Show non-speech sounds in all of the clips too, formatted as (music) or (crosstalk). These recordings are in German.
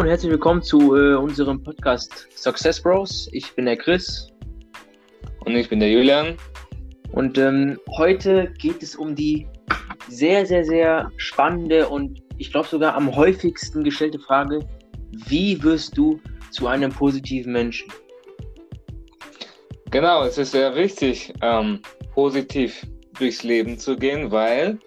und herzlich willkommen zu äh, unserem Podcast Success Bros. Ich bin der Chris. Und ich bin der Julian. Und ähm, heute geht es um die sehr, sehr, sehr spannende und ich glaube sogar am häufigsten gestellte Frage, wie wirst du zu einem positiven Menschen? Genau, es ist sehr wichtig, ähm, positiv durchs Leben zu gehen, weil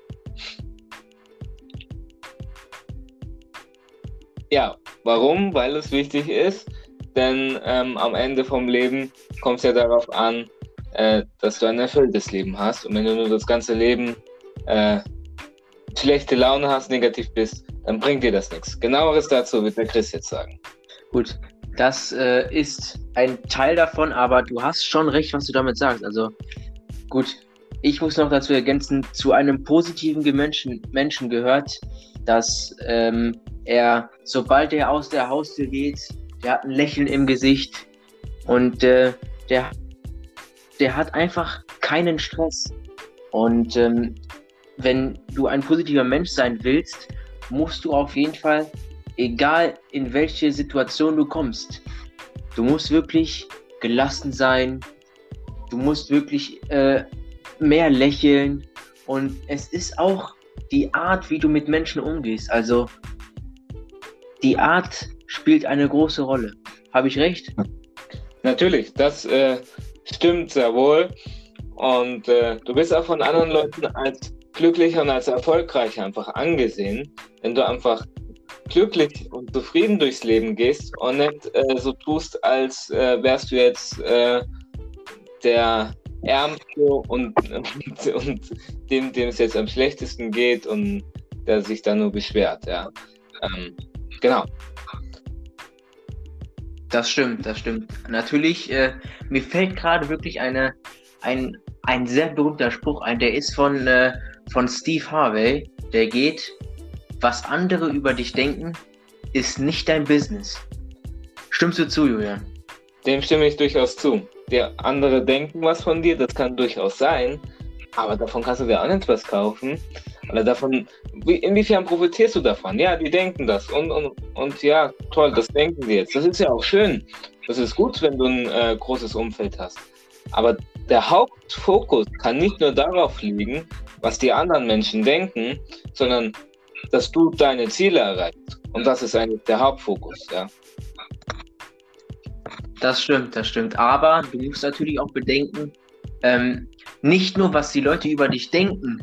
ja, warum? Weil es wichtig ist, denn ähm, am Ende vom Leben kommt es ja darauf an, äh, dass du ein erfülltes Leben hast. Und wenn du nur das ganze Leben äh, schlechte Laune hast, negativ bist, dann bringt dir das nichts. Genaueres dazu wird der Chris jetzt sagen. Gut, das äh, ist ein Teil davon, aber du hast schon recht, was du damit sagst. Also gut, ich muss noch dazu ergänzen, zu einem positiven Menschen, Menschen gehört, dass ähm, er, sobald er aus der Haustür geht, der hat ein Lächeln im Gesicht und äh, der, der hat einfach keinen Stress. Und ähm, wenn du ein positiver Mensch sein willst, musst du auf jeden Fall, egal in welche Situation du kommst, du musst wirklich gelassen sein, du musst wirklich äh, mehr lächeln und es ist auch die Art, wie du mit Menschen umgehst. Also die Art spielt eine große Rolle. Habe ich recht? Natürlich, das äh, stimmt sehr wohl. Und äh, du bist auch von anderen Leuten als glücklicher und als erfolgreicher einfach angesehen, wenn du einfach glücklich und zufrieden durchs Leben gehst und nicht äh, so tust, als äh, wärst du jetzt äh, der Ärmste und, und, und dem, dem es jetzt am schlechtesten geht und der sich dann nur beschwert, ja. Ähm, genau. Das stimmt, das stimmt. Natürlich, äh, mir fällt gerade wirklich eine, ein, ein sehr berühmter Spruch ein, der ist von, äh, von Steve Harvey, der geht, was andere über dich denken, ist nicht dein Business. Stimmst du zu, Julian? Dem stimme ich durchaus zu der andere denken was von dir, das kann durchaus sein, aber davon kannst du dir auch nicht was kaufen. Oder davon, wie, inwiefern profitierst du davon? Ja, die denken das und, und, und ja, toll, das denken die jetzt. Das ist ja auch schön. Das ist gut, wenn du ein äh, großes Umfeld hast. Aber der Hauptfokus kann nicht nur darauf liegen, was die anderen Menschen denken, sondern dass du deine Ziele erreichst. Und das ist eigentlich der Hauptfokus, ja. Das stimmt, das stimmt. Aber du musst natürlich auch bedenken, ähm, nicht nur, was die Leute über dich denken.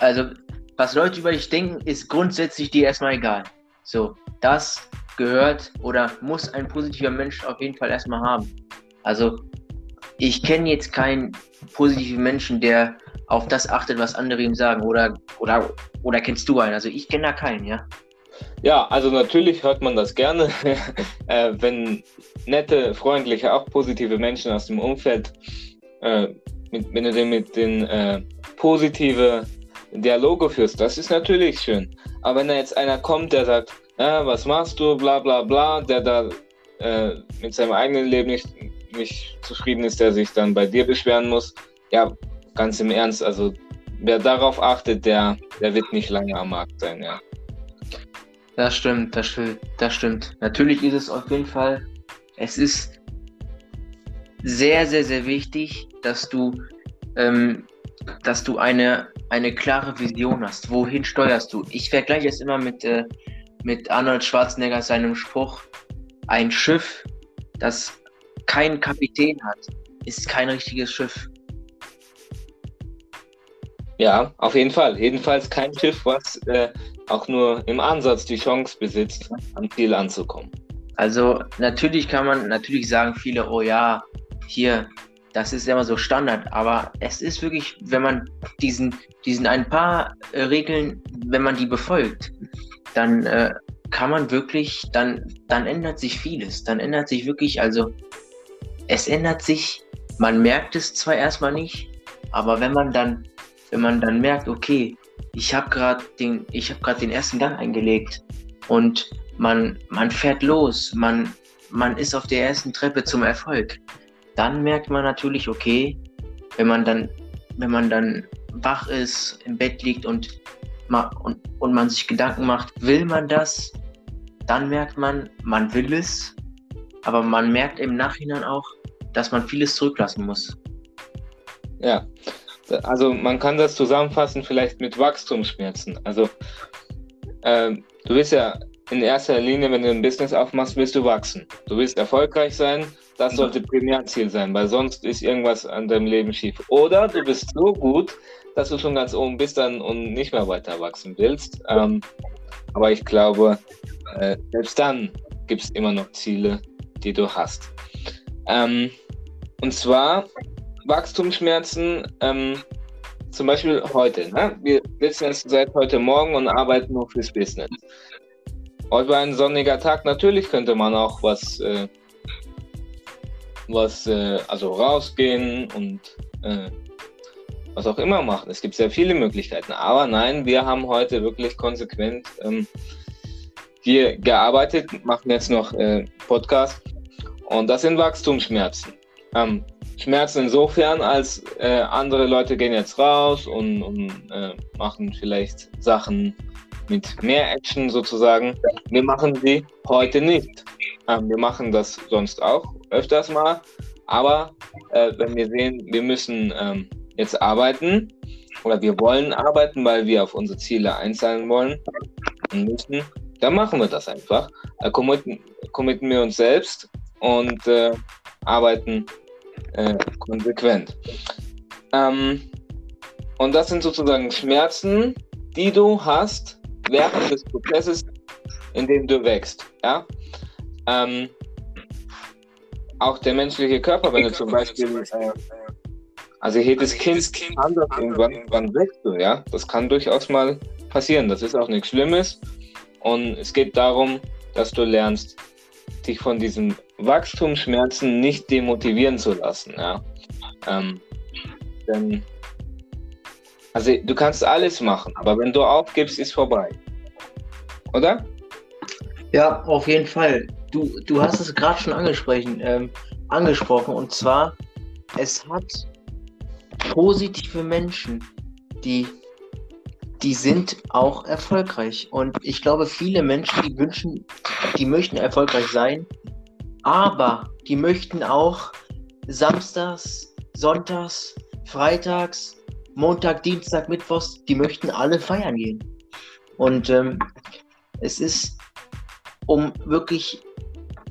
Also, was Leute über dich denken, ist grundsätzlich dir erstmal egal. So, das gehört oder muss ein positiver Mensch auf jeden Fall erstmal haben. Also, ich kenne jetzt keinen positiven Menschen, der auf das achtet, was andere ihm sagen. Oder, oder, oder kennst du einen? Also, ich kenne da keinen, ja. Ja, also natürlich hört man das gerne, (laughs) äh, wenn nette, freundliche, auch positive Menschen aus dem Umfeld, äh, wenn du mit den äh, positive Dialoge führst, das ist natürlich schön. Aber wenn da jetzt einer kommt, der sagt, ja, was machst du, bla bla bla, der da äh, mit seinem eigenen Leben nicht, nicht zufrieden ist, der sich dann bei dir beschweren muss, ja, ganz im Ernst, also wer darauf achtet, der, der wird nicht lange am Markt sein, ja. Das stimmt, das stimmt, das stimmt. Natürlich ist es auf jeden Fall, es ist sehr, sehr, sehr wichtig, dass du, ähm, dass du eine, eine klare Vision hast. Wohin steuerst du? Ich vergleiche es immer mit, äh, mit Arnold Schwarzenegger seinem Spruch, ein Schiff, das keinen Kapitän hat, ist kein richtiges Schiff. Ja, auf jeden Fall. Jedenfalls kein Schiff, was äh, auch nur im Ansatz die Chance besitzt, am Ziel anzukommen. Also natürlich kann man natürlich sagen viele, oh ja, hier, das ist immer so Standard, aber es ist wirklich, wenn man diesen, diesen ein paar äh, Regeln, wenn man die befolgt, dann äh, kann man wirklich, dann, dann ändert sich vieles. Dann ändert sich wirklich, also es ändert sich, man merkt es zwar erstmal nicht, aber wenn man dann, wenn man dann merkt, okay, ich habe gerade den, ich den ersten Gang eingelegt und man, man fährt los, man, man ist auf der ersten Treppe zum Erfolg. Dann merkt man natürlich, okay, wenn man dann, wenn man dann wach ist, im Bett liegt und, und, und man sich Gedanken macht, will man das? dann merkt man, man will es, aber man merkt im Nachhinein auch, dass man vieles zurücklassen muss. Ja, also man kann das zusammenfassen vielleicht mit Wachstumsschmerzen. Also äh, du willst ja in erster Linie, wenn du ein Business aufmachst, willst du wachsen. Du willst erfolgreich sein, das sollte Primärziel sein, weil sonst ist irgendwas an deinem Leben schief. Oder du bist so gut, dass du schon ganz oben bist dann und nicht mehr weiter wachsen willst. Ähm, aber ich glaube, äh, selbst dann gibt es immer noch Ziele, die du hast. Ähm, und zwar Wachstumsschmerzen, ähm, zum Beispiel heute. Ne? Wir sitzen jetzt seit heute Morgen und arbeiten nur fürs Business. Heute war ein sonniger Tag. Natürlich könnte man auch was, äh, was äh, also rausgehen und äh, was auch immer machen. Es gibt sehr viele Möglichkeiten. Aber nein, wir haben heute wirklich konsequent ähm, hier gearbeitet, machen jetzt noch äh, Podcast. Und das sind Wachstumsschmerzen. Ähm, Schmerzen insofern, als äh, andere Leute gehen jetzt raus und, und äh, machen vielleicht Sachen mit mehr Action sozusagen. Wir machen sie heute nicht. Ähm, wir machen das sonst auch öfters mal. Aber äh, wenn wir sehen, wir müssen ähm, jetzt arbeiten oder wir wollen arbeiten, weil wir auf unsere Ziele einzahlen wollen und müssen, dann machen wir das einfach. Äh, committen, committen wir uns selbst und äh, arbeiten äh, konsequent. Ähm, und das sind sozusagen Schmerzen, die du hast während des Prozesses, in dem du wächst. Ja? Ähm, auch der menschliche Körper, wenn du zum Beispiel, äh, also jedes Kind anders irgendwann, irgendwann wächst du, ja, das kann durchaus mal passieren. Das ist auch nichts Schlimmes. Und es geht darum, dass du lernst, dich von diesen Wachstumsschmerzen nicht demotivieren zu lassen. Ja? Ähm, denn, also du kannst alles machen, aber wenn du aufgibst, ist vorbei. Oder? Ja, auf jeden Fall. Du, du hast es gerade schon angesprochen, ähm, angesprochen und zwar, es hat positive Menschen, die die sind auch erfolgreich. Und ich glaube, viele Menschen, die wünschen, die möchten erfolgreich sein, aber die möchten auch samstags, sonntags, freitags, Montag, Dienstag, Mittwochs, die möchten alle feiern gehen. Und ähm, es ist, um wirklich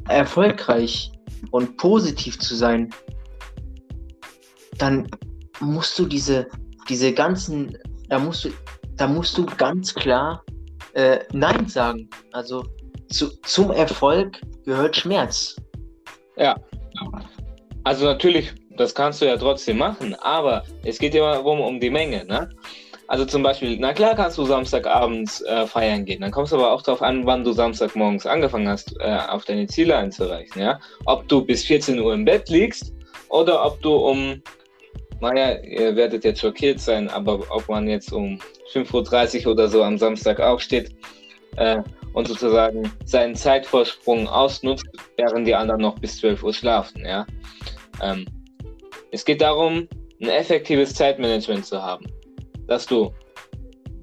erfolgreich und positiv zu sein, dann musst du diese, diese ganzen, da musst du da musst du ganz klar äh, Nein sagen. Also zu, zum Erfolg gehört Schmerz. Ja. Also natürlich, das kannst du ja trotzdem machen, aber es geht immer darum, um die Menge. Ne? Also zum Beispiel, na klar kannst du Samstagabends äh, feiern gehen, dann kommst du aber auch darauf an, wann du Samstagmorgens angefangen hast, äh, auf deine Ziele einzureichen. Ja? Ob du bis 14 Uhr im Bett liegst oder ob du um naja, ihr werdet jetzt schockiert sein, aber ob man jetzt um 5.30 Uhr oder so am Samstag aufsteht äh, und sozusagen seinen Zeitvorsprung ausnutzt, während die anderen noch bis 12 Uhr schlafen. Ja? Ähm, es geht darum, ein effektives Zeitmanagement zu haben, dass du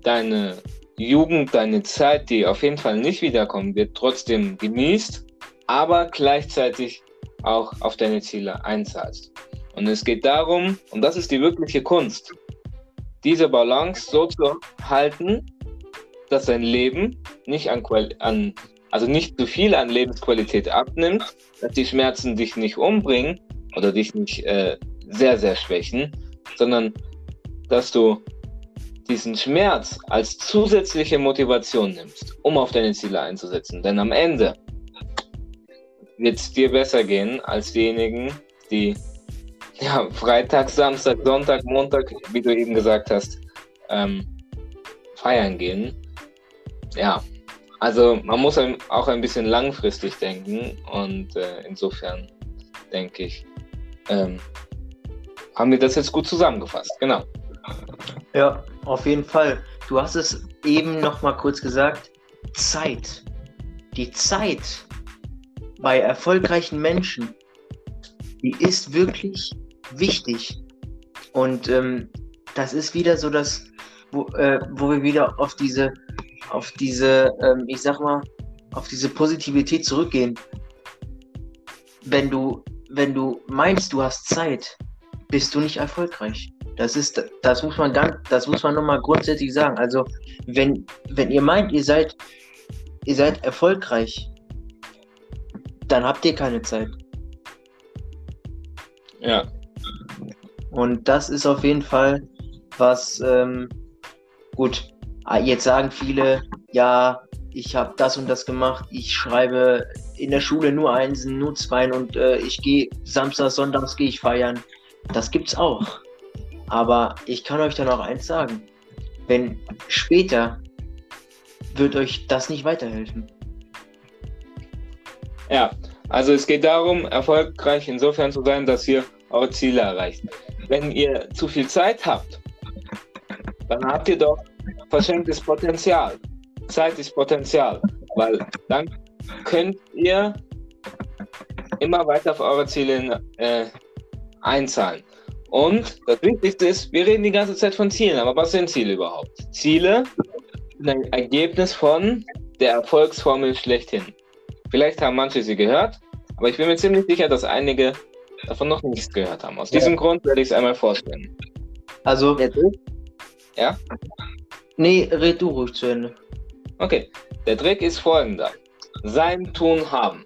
deine Jugend, deine Zeit, die auf jeden Fall nicht wiederkommen wird, trotzdem genießt, aber gleichzeitig auch auf deine Ziele einzahlst. Und es geht darum, und das ist die wirkliche Kunst, diese Balance so zu halten, dass dein Leben nicht an, an also nicht zu viel an Lebensqualität abnimmt, dass die Schmerzen dich nicht umbringen oder dich nicht äh, sehr, sehr schwächen, sondern dass du diesen Schmerz als zusätzliche Motivation nimmst, um auf deine Ziele einzusetzen. Denn am Ende wird es dir besser gehen als diejenigen, die ja, Freitag, Samstag, Sonntag, Montag, wie du eben gesagt hast, ähm, feiern gehen. Ja, also man muss auch ein bisschen langfristig denken und äh, insofern denke ich, ähm, haben wir das jetzt gut zusammengefasst. Genau. Ja, auf jeden Fall. Du hast es eben noch mal kurz gesagt. Zeit. Die Zeit bei erfolgreichen Menschen, die ist wirklich wichtig. Und ähm, das ist wieder so das, wo, äh, wo wir wieder auf diese, auf diese, ähm, ich sag mal, auf diese Positivität zurückgehen. Wenn du, wenn du meinst, du hast Zeit, bist du nicht erfolgreich. Das ist, das muss man ganz, das muss man nochmal grundsätzlich sagen. Also, wenn, wenn ihr meint, ihr seid, ihr seid erfolgreich, dann habt ihr keine Zeit. Ja. Und das ist auf jeden Fall was, ähm, gut, ah, jetzt sagen viele, ja, ich habe das und das gemacht, ich schreibe in der Schule nur Einsen, nur Zweien und äh, ich gehe Samstag, Sonntags gehe ich feiern. Das gibt's auch. Aber ich kann euch dann auch eins sagen. Wenn später wird euch das nicht weiterhelfen. Ja, also es geht darum, erfolgreich insofern zu sein, dass ihr eure Ziele erreicht. Wenn ihr zu viel Zeit habt, dann habt ihr doch verschenktes Potenzial. Zeit ist Potenzial, weil dann könnt ihr immer weiter auf eure Ziele äh, einzahlen. Und das Wichtigste ist, wir reden die ganze Zeit von Zielen, aber was sind Ziele überhaupt? Ziele sind ein Ergebnis von der Erfolgsformel schlechthin. Vielleicht haben manche sie gehört, aber ich bin mir ziemlich sicher, dass einige davon noch nichts gehört haben. Aus ja. diesem Grund werde ich es einmal vorstellen. Also, ja? Nee, red du ruhig zu Ende. Okay, der Trick ist folgender. Sein Tun haben.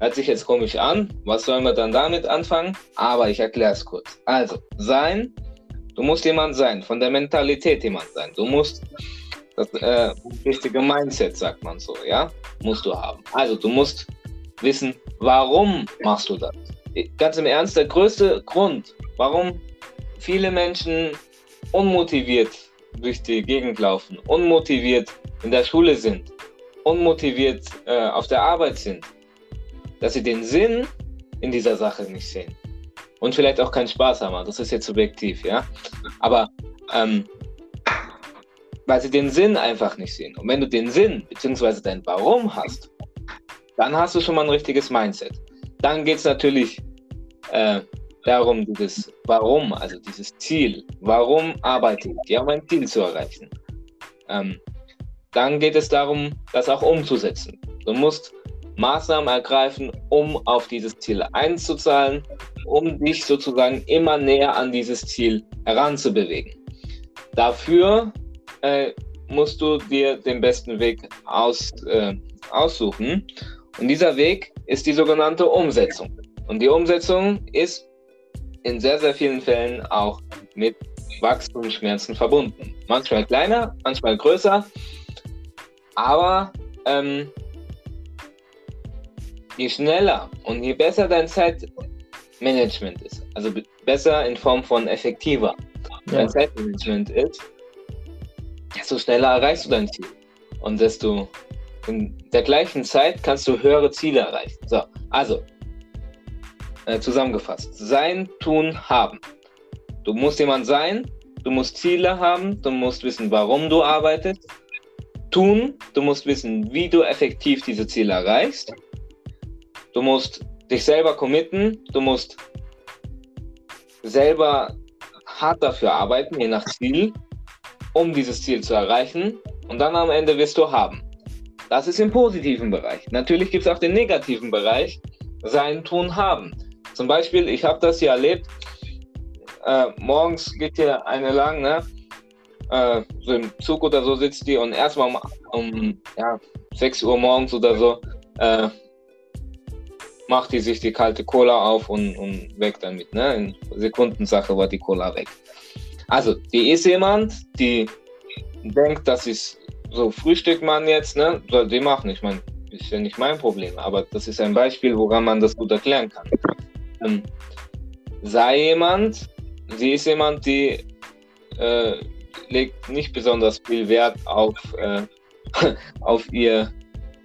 Hört sich jetzt komisch an. Was sollen wir dann damit anfangen? Aber ich erkläre es kurz. Also, sein, du musst jemand sein, von der Mentalität jemand sein. Du musst das äh, richtige Mindset, sagt man so, ja? Musst du haben. Also, du musst wissen, warum machst du das? Ganz im Ernst, der größte Grund, warum viele Menschen unmotiviert durch die Gegend laufen, unmotiviert in der Schule sind, unmotiviert äh, auf der Arbeit sind, dass sie den Sinn in dieser Sache nicht sehen. Und vielleicht auch keinen Spaß haben. Das ist jetzt subjektiv, ja. Aber ähm, weil sie den Sinn einfach nicht sehen. Und wenn du den Sinn bzw. dein Warum hast, dann hast du schon mal ein richtiges Mindset. Dann geht es natürlich äh, darum, dieses Warum, also dieses Ziel. Warum arbeite ich? Ja, um ein Ziel zu erreichen. Ähm, dann geht es darum, das auch umzusetzen. Du musst Maßnahmen ergreifen, um auf dieses Ziel einzuzahlen, um dich sozusagen immer näher an dieses Ziel heranzubewegen. Dafür äh, musst du dir den besten Weg aus, äh, aussuchen. Und dieser Weg ist die sogenannte Umsetzung. Und die Umsetzung ist in sehr, sehr vielen Fällen auch mit Wachstumsschmerzen verbunden. Manchmal kleiner, manchmal größer. Aber ähm, je schneller und je besser dein Zeitmanagement ist, also besser in Form von effektiver ja. dein Zeitmanagement ist, desto schneller erreichst du dein Ziel. Und desto in der gleichen Zeit kannst du höhere Ziele erreichen. So, also äh, zusammengefasst: Sein, tun, haben. Du musst jemand sein, du musst Ziele haben, du musst wissen, warum du arbeitest. Tun, du musst wissen, wie du effektiv diese Ziele erreichst. Du musst dich selber committen, du musst selber hart dafür arbeiten, je nach Ziel, um dieses Ziel zu erreichen. Und dann am Ende wirst du haben. Das ist im positiven Bereich. Natürlich gibt es auch den negativen Bereich, sein Tun haben. Zum Beispiel, ich habe das hier erlebt, äh, morgens geht hier eine lang, ne? Äh, so im Zug oder so sitzt die und erstmal um, um ja, 6 Uhr morgens oder so äh, macht die sich die kalte Cola auf und, und weg damit. Ne? In Sekundensache war die Cola weg. Also, die ist jemand, die denkt, das ist so Frühstück man jetzt, ne? Soll die machen. Ich meine, ist ja nicht mein Problem, aber das ist ein Beispiel, woran man das gut erklären kann. Ähm, sei jemand, sie ist jemand, die äh, legt nicht besonders viel Wert auf, äh, (laughs) auf ihr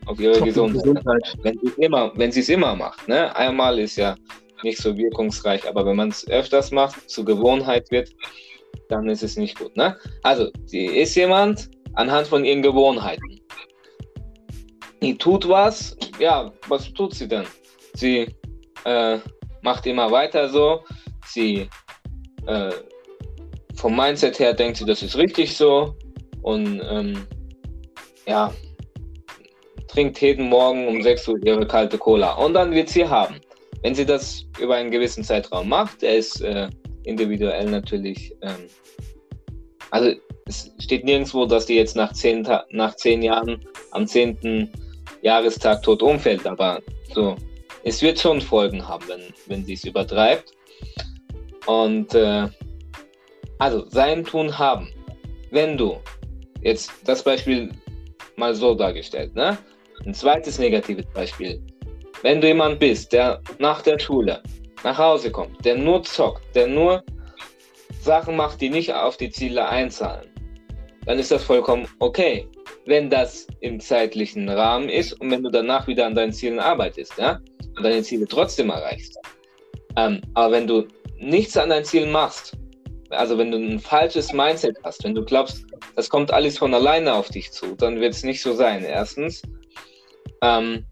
auf ihre Gesundheit. Gesundheit. Wenn sie immer, wenn sie es immer macht, ne? Einmal ist ja nicht so wirkungsreich, aber wenn man es öfters macht, zur Gewohnheit wird, dann ist es nicht gut, ne? Also, sie ist jemand anhand von ihren Gewohnheiten. Die tut was, ja, was tut sie denn? Sie äh, macht immer weiter so, sie äh, vom Mindset her denkt sie, das ist richtig so und ähm, ja, trinkt jeden Morgen um 6 Uhr ihre kalte Cola und dann wird sie haben. Wenn sie das über einen gewissen Zeitraum macht, der ist äh, individuell natürlich, ähm, also es steht nirgendwo, dass die jetzt nach zehn, nach zehn Jahren am zehnten Jahrestag tot umfällt, aber so, es wird schon Folgen haben, wenn, wenn sie es übertreibt. Und äh, also sein Tun haben. Wenn du jetzt das Beispiel mal so dargestellt, ne? Ein zweites negatives Beispiel. Wenn du jemand bist, der nach der Schule nach Hause kommt, der nur zockt, der nur Sachen macht, die nicht auf die Ziele einzahlen, dann ist das vollkommen okay, wenn das im zeitlichen Rahmen ist und wenn du danach wieder an deinen Zielen arbeitest, ja, und deine Ziele trotzdem erreichst. Ähm, aber wenn du nichts an deinen Zielen machst, also wenn du ein falsches Mindset hast, wenn du glaubst, das kommt alles von alleine auf dich zu, dann wird es nicht so sein. Erstens, ähm,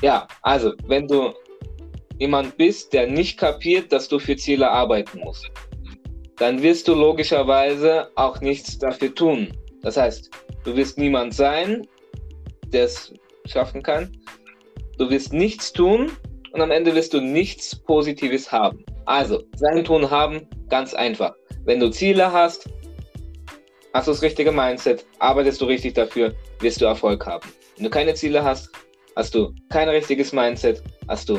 ja, also wenn du jemand bist, der nicht kapiert, dass du für Ziele arbeiten musst, dann wirst du logischerweise auch nichts dafür tun. Das heißt, du wirst niemand sein, der es schaffen kann. Du wirst nichts tun und am Ende wirst du nichts Positives haben. Also, sein Tun haben, ganz einfach. Wenn du Ziele hast, hast du das richtige Mindset, arbeitest du richtig dafür, wirst du Erfolg haben. Wenn du keine Ziele hast, hast du kein richtiges Mindset, hast du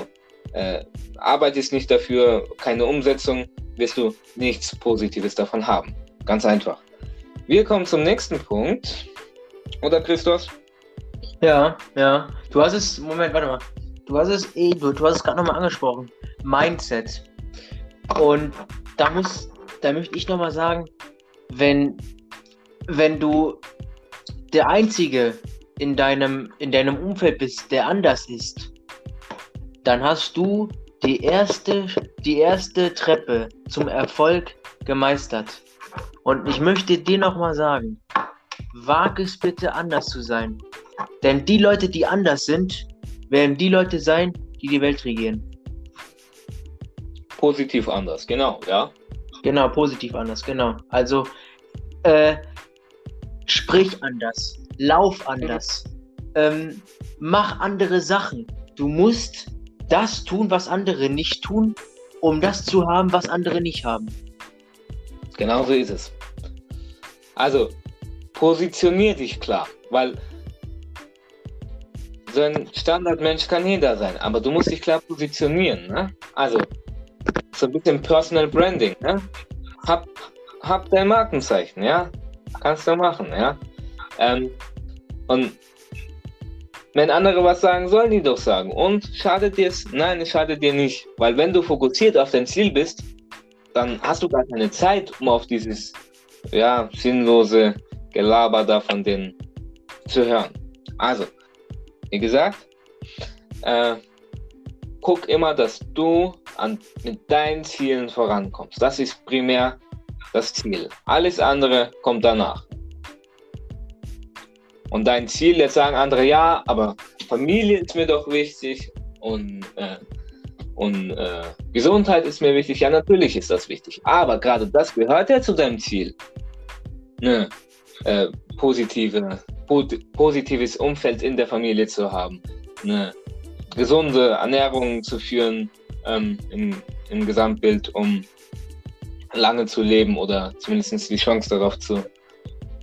äh, arbeitest nicht dafür, keine Umsetzung, wirst du nichts Positives davon haben. Ganz einfach. Wir kommen zum nächsten Punkt. Oder Christos? Ja, ja. Du hast es, Moment, warte mal. Du hast es eh, du, du hast es gerade nochmal angesprochen. Mindset. Und da muss, da möchte ich nochmal sagen, wenn, wenn du der Einzige in deinem, in deinem Umfeld bist, der anders ist, dann hast du die erste, die erste Treppe zum Erfolg gemeistert. Und ich möchte dir nochmal sagen, wag es bitte anders zu sein. Denn die Leute, die anders sind, werden die Leute sein, die die Welt regieren. Positiv anders, genau, ja. Genau, positiv anders, genau. Also, äh, sprich anders, lauf anders, ähm, mach andere Sachen. Du musst das tun, was andere nicht tun, um das zu haben, was andere nicht haben. Genau so ist es. Also, positionier dich klar, weil so ein Standardmensch kann jeder sein, aber du musst dich klar positionieren. Ne? Also, so ein bisschen Personal Branding. Ne? Hab, hab dein Markenzeichen, ja? Kannst du machen, ja? Ähm, und wenn andere was sagen, sollen die doch sagen. Und schadet dir es? Nein, es schadet dir nicht. Weil wenn du fokussiert auf dein Ziel bist, dann hast du gar keine Zeit, um auf dieses ja, sinnlose Gelaber da von denen zu hören. Also, wie gesagt, äh, guck immer, dass du an, mit deinen Zielen vorankommst. Das ist primär das Ziel. Alles andere kommt danach. Und dein Ziel, jetzt sagen andere, ja, aber Familie ist mir doch wichtig und, äh, und äh, Gesundheit ist mir wichtig. Ja, natürlich ist das wichtig. Aber gerade das gehört ja zu deinem Ziel. Ne, äh, positive, positives Umfeld in der Familie zu haben. Eine gesunde Ernährung zu führen ähm, im, im Gesamtbild, um lange zu leben oder zumindest die Chance darauf zu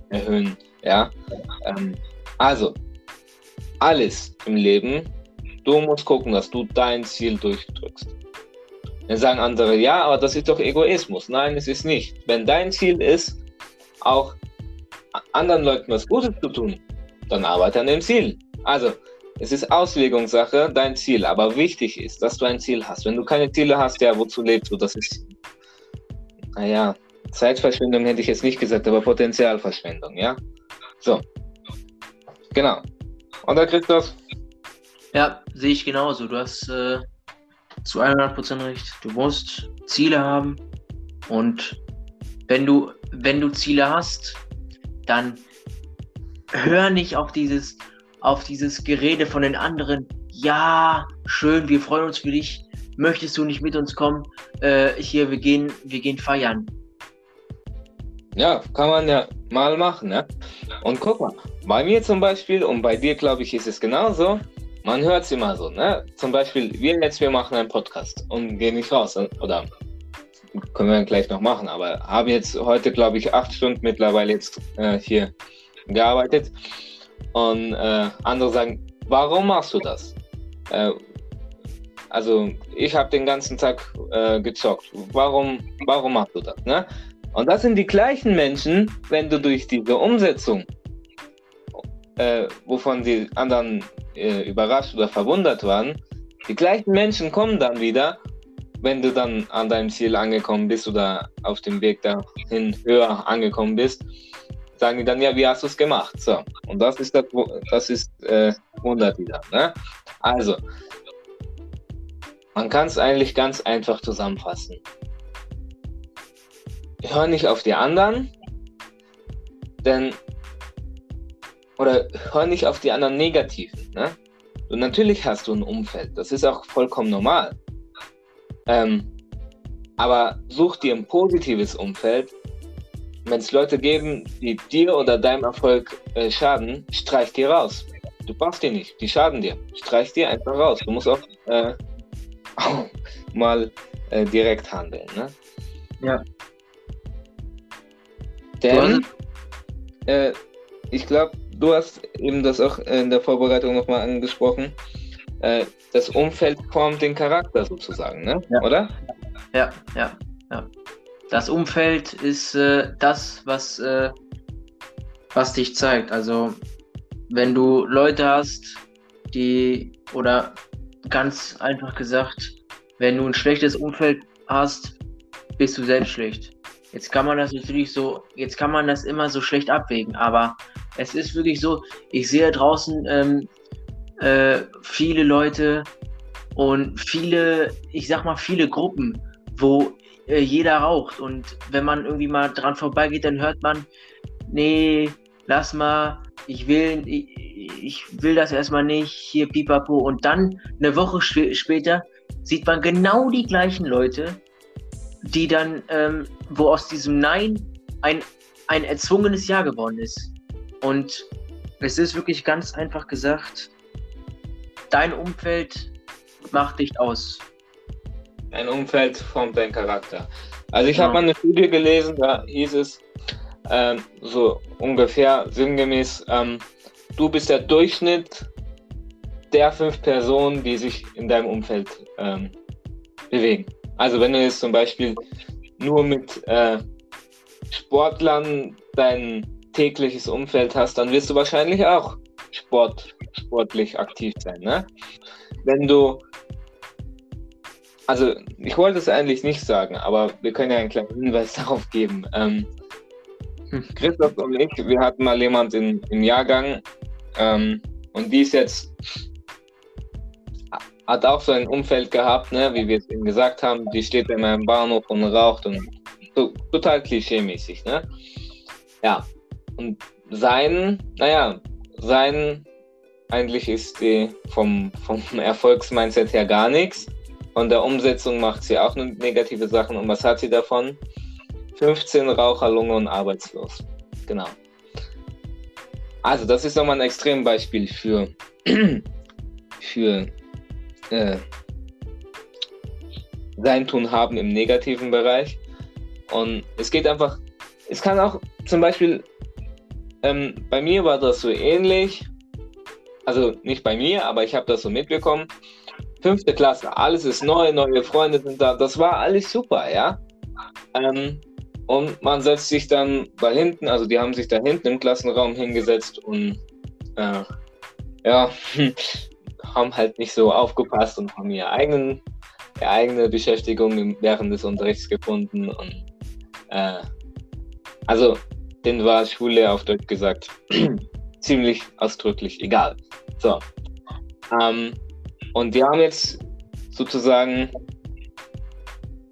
erhöhen. Ja, ähm, also alles im Leben, du musst gucken, dass du dein Ziel durchdrückst. Dann sagen andere, ja, aber das ist doch Egoismus. Nein, es ist nicht. Wenn dein Ziel ist, auch anderen Leuten was Gutes zu tun, dann arbeite an dem Ziel. Also, es ist Auslegungssache, dein Ziel. Aber wichtig ist, dass du ein Ziel hast. Wenn du keine Ziele hast, ja, wozu lebst du? Das ist, naja, Zeitverschwendung hätte ich jetzt nicht gesagt, aber Potenzialverschwendung, ja? So. Genau. Und da kriegt das. Ja, sehe ich genauso. Du hast äh, zu 100% recht. Du musst Ziele haben und wenn du, wenn du Ziele hast, dann hör nicht auf dieses, auf dieses Gerede von den anderen. Ja, schön, wir freuen uns für dich. Möchtest du nicht mit uns kommen? Äh, hier, wir gehen, wir gehen feiern. Ja, kann man ja mal machen. Ne? Und guck mal, bei mir zum Beispiel und bei dir, glaube ich, ist es genauso. Man hört es immer so. Ne? Zum Beispiel, wir jetzt, wir machen einen Podcast und gehen nicht raus. Oder können wir gleich noch machen, aber haben jetzt heute, glaube ich, acht Stunden mittlerweile jetzt äh, hier gearbeitet. Und äh, andere sagen, warum machst du das? Äh, also ich habe den ganzen Tag äh, gezockt. Warum, warum machst du das? Ne? Und das sind die gleichen Menschen, wenn du durch diese Umsetzung, äh, wovon die anderen äh, überrascht oder verwundert waren, die gleichen Menschen kommen dann wieder, wenn du dann an deinem Ziel angekommen bist oder auf dem Weg dahin höher angekommen bist, sagen die dann, ja, wie hast du es gemacht? So, und das ist das, das ist äh, wundert wieder. Ne? Also, man kann es eigentlich ganz einfach zusammenfassen. Hör nicht auf die anderen, denn oder hör nicht auf die anderen Negativen. Ne? Und natürlich hast du ein Umfeld, das ist auch vollkommen normal. Ähm, aber such dir ein positives Umfeld. Wenn es Leute geben, die dir oder deinem Erfolg äh, schaden, streich die raus. Du brauchst die nicht, die schaden dir. Streich die einfach raus. Du musst auch äh, (laughs) mal äh, direkt handeln. Ne? Ja. Denn äh, ich glaube, du hast eben das auch in der Vorbereitung nochmal angesprochen. Äh, das Umfeld formt den Charakter sozusagen, ne? Ja. oder? Ja, ja, ja. Das Umfeld ist äh, das, was, äh, was dich zeigt. Also, wenn du Leute hast, die, oder ganz einfach gesagt, wenn du ein schlechtes Umfeld hast, bist du selbst schlecht. Jetzt kann man das natürlich so, jetzt kann man das immer so schlecht abwägen, aber es ist wirklich so, ich sehe draußen ähm, äh, viele Leute und viele, ich sag mal, viele Gruppen, wo äh, jeder raucht. Und wenn man irgendwie mal dran vorbeigeht, dann hört man, nee, lass mal, ich will, ich, ich will das erstmal nicht, hier pipapo. Und dann eine Woche sp später sieht man genau die gleichen Leute, die dann, ähm, wo aus diesem Nein ein, ein erzwungenes Ja geworden ist. Und es ist wirklich ganz einfach gesagt, dein Umfeld macht dich aus. Ein Umfeld formt deinen Charakter. Also ich ja. habe mal eine Studie gelesen, da hieß es ähm, so ungefähr sinngemäß, ähm, du bist der Durchschnitt der fünf Personen, die sich in deinem Umfeld ähm, bewegen. Also wenn du jetzt zum Beispiel nur mit äh, Sportlern dein tägliches Umfeld hast, dann wirst du wahrscheinlich auch Sport, sportlich aktiv sein. Ne? Wenn du, also ich wollte es eigentlich nicht sagen, aber wir können ja einen kleinen Hinweis (laughs) darauf geben. Ähm, hm. Christoph und ich, wir hatten mal jemand in, im Jahrgang ähm, und die ist jetzt hat auch so ein Umfeld gehabt, ne, wie wir es eben gesagt haben. Die steht in einem Bahnhof und raucht und so, total klischee-mäßig, ne? Ja. Und sein, naja, sein eigentlich ist die vom, vom (laughs) Erfolgsmindset her gar nichts. Von der Umsetzung macht sie auch negative Sachen. Und was hat sie davon? 15 Raucher, Lunge und arbeitslos. Genau. Also, das ist nochmal ein Extrembeispiel für, (clears throat) für äh, sein Tun haben im negativen Bereich. Und es geht einfach, es kann auch zum Beispiel, ähm, bei mir war das so ähnlich, also nicht bei mir, aber ich habe das so mitbekommen. Fünfte Klasse, alles ist neu, neue Freunde sind da, das war alles super, ja. Ähm, und man setzt sich dann da hinten, also die haben sich da hinten im Klassenraum hingesetzt und äh, ja, (laughs) haben halt nicht so aufgepasst und haben ihre, eigenen, ihre eigene Beschäftigung während des Unterrichts gefunden. Und äh, also, denen war Schule auf Deutsch gesagt (clears throat) ziemlich ausdrücklich egal. So. Ähm, und die haben jetzt sozusagen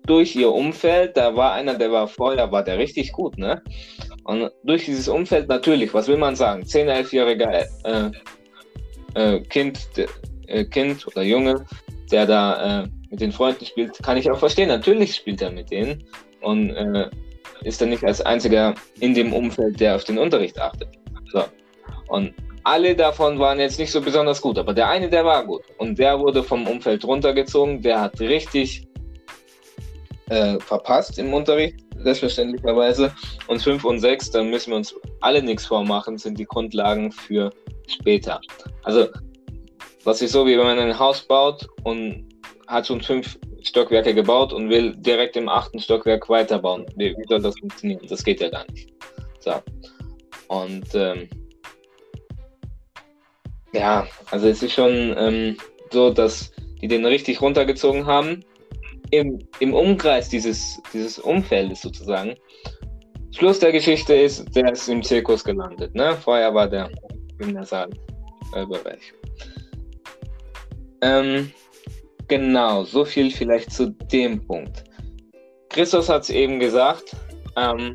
durch ihr Umfeld, da war einer, der war vorher, war der richtig gut, ne? Und durch dieses Umfeld natürlich, was will man sagen? 10-, 11-jähriger äh, äh, Kind, äh, Kind oder Junge, der da äh, mit den Freunden spielt, kann ich auch verstehen. Natürlich spielt er mit denen und äh, ist er nicht als einziger in dem Umfeld, der auf den Unterricht achtet. So. Und alle davon waren jetzt nicht so besonders gut, aber der eine, der war gut. Und der wurde vom Umfeld runtergezogen, der hat richtig äh, verpasst im Unterricht, selbstverständlicherweise. Und 5 und 6, dann müssen wir uns alle nichts vormachen, sind die Grundlagen für später. Also, was ist so, wie wenn man ein Haus baut und hat schon fünf Stockwerke gebaut und will direkt im achten Stockwerk weiterbauen. Wie, soll das funktionieren? Das geht ja gar nicht. So. Und ähm, ja, also es ist schon ähm, so, dass die den richtig runtergezogen haben. Im, im Umkreis dieses, dieses Umfeldes sozusagen. Schluss der Geschichte ist, der ist im Zirkus gelandet. Ne? Vorher war der im Nasal-Bereich. Ähm, Genau, so viel vielleicht zu dem Punkt. Christus hat es eben gesagt, ähm,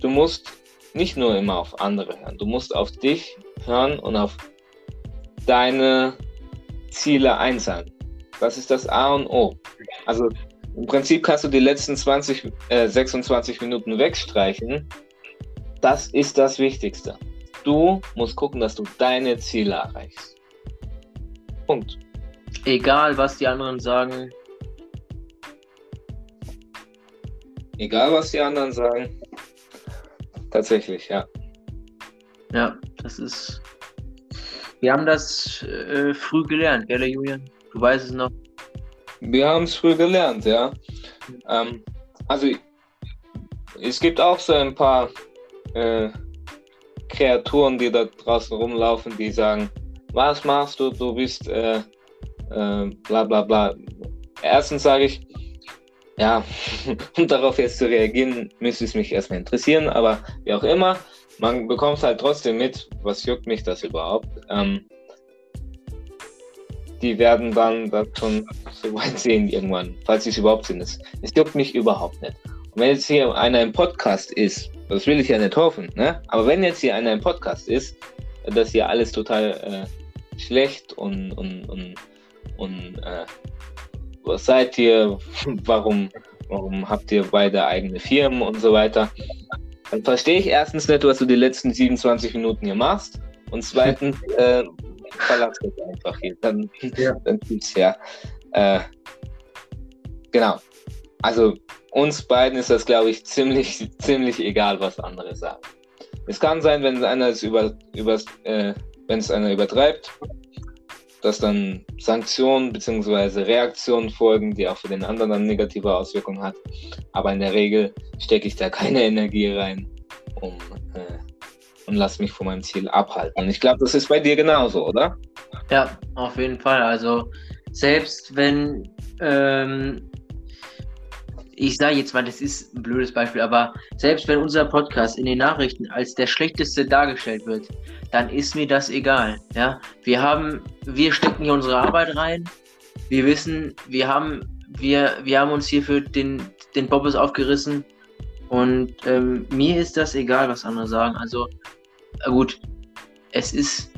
du musst nicht nur immer auf andere hören, du musst auf dich hören und auf deine Ziele einzahlen. Das ist das A und O. Also im Prinzip kannst du die letzten 20, äh, 26 Minuten wegstreichen. Das ist das Wichtigste. Du musst gucken, dass du deine Ziele erreichst. Punkt. Egal, was die anderen sagen. Egal, was die anderen sagen. Tatsächlich, ja. Ja, das ist. Wir haben das äh, früh gelernt, gell, Julian? Du weißt es noch. Wir haben es früh gelernt, ja. Ähm, also, es gibt auch so ein paar äh, Kreaturen, die da draußen rumlaufen, die sagen, was machst du, du bist äh, äh, bla bla bla. Erstens sage ich, ja, (laughs) um darauf jetzt zu reagieren, müsste es mich erstmal interessieren, aber wie auch immer, man bekommt halt trotzdem mit, was juckt mich das überhaupt. Ähm, die werden dann das schon so weit sehen irgendwann, falls sie es überhaupt sind. Es, es juckt mich überhaupt nicht. Und wenn jetzt hier einer im Podcast ist, das will ich ja nicht hoffen, ne? aber wenn jetzt hier einer im Podcast ist, dass hier alles total äh, schlecht und, und, und, und äh, was seid ihr, warum, warum habt ihr beide eigene Firmen und so weiter, dann verstehe ich erstens nicht, was du die letzten 27 Minuten hier machst und zweitens (laughs) äh, verlass das einfach hier, dann, ja. dann tut's ja. Äh, genau. Also uns beiden ist das, glaube ich, ziemlich, ziemlich egal, was andere sagen. Es kann sein, wenn einer es über, übers, äh, wenn es einer übertreibt, dass dann Sanktionen bzw. Reaktionen folgen, die auch für den anderen dann negative Auswirkungen hat. Aber in der Regel stecke ich da keine (laughs) Energie rein um, äh, und lasse mich von meinem Ziel abhalten. Und ich glaube, das ist bei dir genauso, oder? Ja, auf jeden Fall. Also selbst wenn ähm, ich sage jetzt mal, das ist ein blödes Beispiel, aber selbst wenn unser Podcast in den Nachrichten als der schlechteste dargestellt wird, dann ist mir das egal. Ja, wir haben, wir stecken hier unsere Arbeit rein. Wir wissen, wir haben, wir, wir haben uns hier für den, den Bobbes aufgerissen und ähm, mir ist das egal, was andere sagen. Also gut, es ist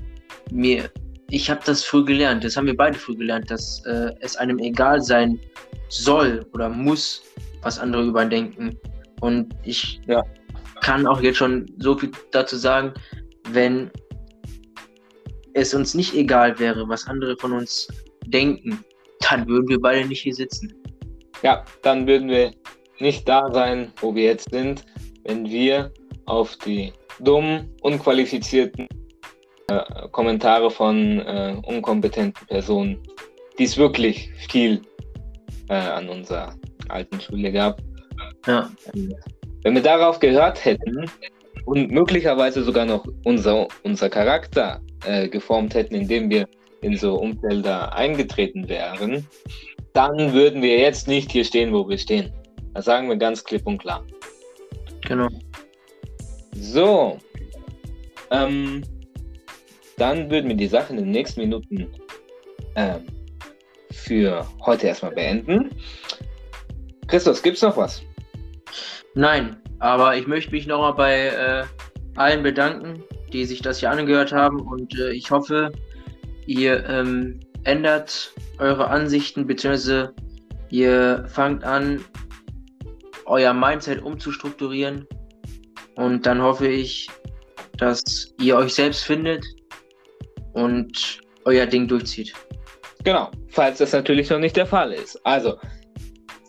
mir, ich habe das früh gelernt. Das haben wir beide früh gelernt, dass äh, es einem egal sein soll oder muss, was andere über denken. Und ich ja. kann auch jetzt schon so viel dazu sagen, wenn es uns nicht egal wäre, was andere von uns denken, dann würden wir beide nicht hier sitzen. Ja, dann würden wir nicht da sein, wo wir jetzt sind, wenn wir auf die dummen, unqualifizierten äh, Kommentare von äh, unkompetenten Personen, die es wirklich viel äh, an unserer alten Schule gab. Ja. Wenn wir darauf gehört hätten und möglicherweise sogar noch unser, unser Charakter äh, geformt hätten, indem wir in so Umfelder eingetreten wären, dann würden wir jetzt nicht hier stehen, wo wir stehen. Das sagen wir ganz klipp und klar. Genau. So. Ähm, dann würden wir die Sache in den nächsten Minuten ähm, für heute erstmal beenden. Christus, gibt's noch was? Nein, aber ich möchte mich nochmal bei äh, allen bedanken, die sich das hier angehört haben und äh, ich hoffe, ihr ähm, ändert eure Ansichten bzw. Ihr fangt an, euer Mindset umzustrukturieren. Und dann hoffe ich, dass ihr euch selbst findet und euer Ding durchzieht. Genau, falls das natürlich noch nicht der Fall ist. Also,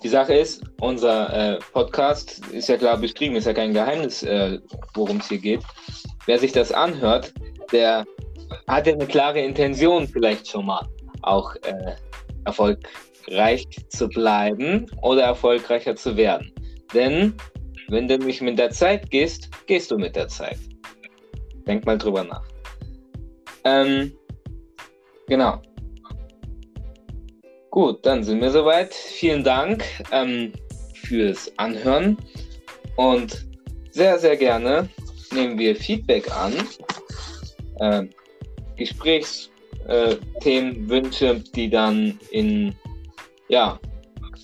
die Sache ist, unser äh, Podcast ist ja klar beschrieben, ist ja kein Geheimnis, äh, worum es hier geht. Wer sich das anhört, der hat ja eine klare Intention vielleicht schon mal, auch äh, erfolgreich zu bleiben oder erfolgreicher zu werden. Denn wenn du nicht mit der Zeit gehst, gehst du mit der Zeit. Denk mal drüber nach. Ähm, genau. Gut, dann sind wir soweit. Vielen Dank ähm, fürs Anhören und sehr, sehr gerne nehmen wir Feedback an. Äh, Gesprächsthemen, Wünsche, die dann in, ja,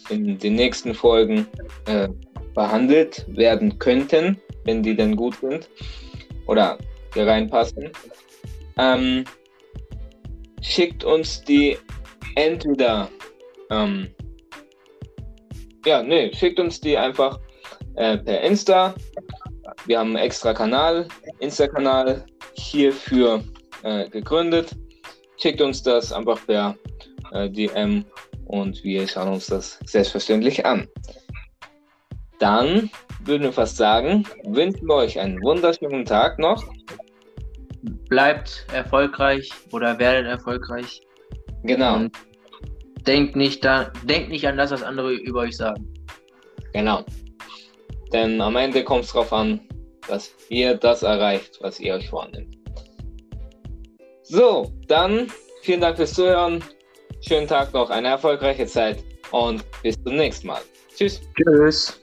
in den nächsten Folgen äh, behandelt werden könnten, wenn die dann gut sind oder hier reinpassen. Ähm, schickt uns die entweder, ähm, ja, nee, schickt uns die einfach äh, per Insta. Wir haben einen extra Kanal, Insta-Kanal hierfür äh, gegründet. Schickt uns das einfach per äh, DM und wir schauen uns das selbstverständlich an. Dann würden wir fast sagen, wünschen wir euch einen wunderschönen Tag noch. Bleibt erfolgreich oder werdet erfolgreich. Genau. Und denkt nicht, da, denkt nicht an das, was andere über euch sagen. Genau. Denn am Ende kommt es darauf an, dass ihr das erreicht, was ihr euch vornimmt. So, dann vielen Dank fürs Zuhören. Schönen Tag noch, eine erfolgreiche Zeit und bis zum nächsten Mal. Tschüss. Tschüss.